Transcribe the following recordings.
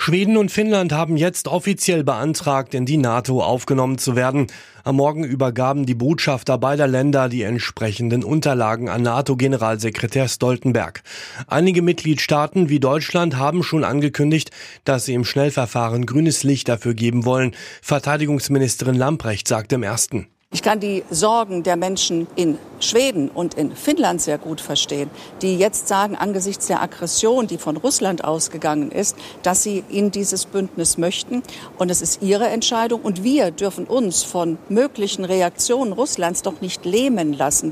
Schweden und Finnland haben jetzt offiziell beantragt, in die NATO aufgenommen zu werden. Am Morgen übergaben die Botschafter beider Länder die entsprechenden Unterlagen an NATO-Generalsekretär Stoltenberg. Einige Mitgliedstaaten wie Deutschland haben schon angekündigt, dass sie im Schnellverfahren grünes Licht dafür geben wollen. Verteidigungsministerin Lamprecht sagte im ersten. Ich kann die Sorgen der Menschen in Schweden und in Finnland sehr gut verstehen, die jetzt sagen, angesichts der Aggression, die von Russland ausgegangen ist, dass sie in dieses Bündnis möchten. Und es ist ihre Entscheidung. Und wir dürfen uns von möglichen Reaktionen Russlands doch nicht lähmen lassen.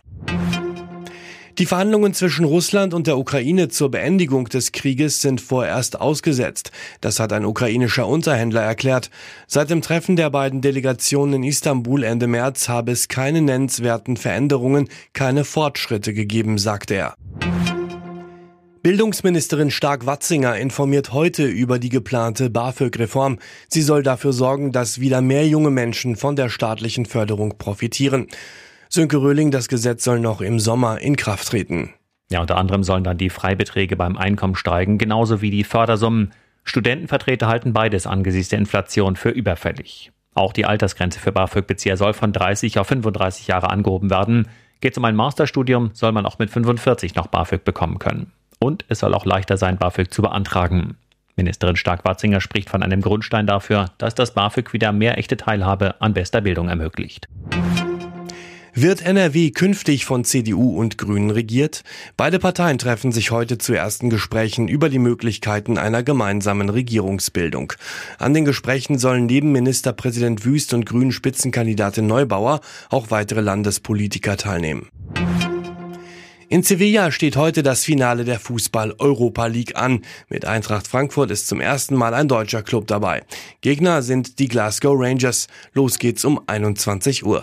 Die Verhandlungen zwischen Russland und der Ukraine zur Beendigung des Krieges sind vorerst ausgesetzt. Das hat ein ukrainischer Unterhändler erklärt. Seit dem Treffen der beiden Delegationen in Istanbul Ende März habe es keine nennenswerten Veränderungen, keine Fortschritte gegeben, sagte er. Bildungsministerin Stark-Watzinger informiert heute über die geplante BAföG-Reform. Sie soll dafür sorgen, dass wieder mehr junge Menschen von der staatlichen Förderung profitieren. Sönke Röhling, das Gesetz soll noch im Sommer in Kraft treten. Ja, unter anderem sollen dann die Freibeträge beim Einkommen steigen, genauso wie die Fördersummen. Studentenvertreter halten beides angesichts der Inflation für überfällig. Auch die Altersgrenze für BAföG-Bezieher soll von 30 auf 35 Jahre angehoben werden. Geht es um ein Masterstudium, soll man auch mit 45 noch BAföG bekommen können. Und es soll auch leichter sein, BAföG zu beantragen. Ministerin Stark-Watzinger spricht von einem Grundstein dafür, dass das BAföG wieder mehr echte Teilhabe an bester Bildung ermöglicht. Wird NRW künftig von CDU und Grünen regiert? Beide Parteien treffen sich heute zu ersten Gesprächen über die Möglichkeiten einer gemeinsamen Regierungsbildung. An den Gesprächen sollen neben Ministerpräsident Wüst und Grünen Spitzenkandidatin Neubauer auch weitere Landespolitiker teilnehmen. In Sevilla steht heute das Finale der Fußball-Europa League an. Mit Eintracht Frankfurt ist zum ersten Mal ein deutscher Club dabei. Gegner sind die Glasgow Rangers. Los geht's um 21 Uhr.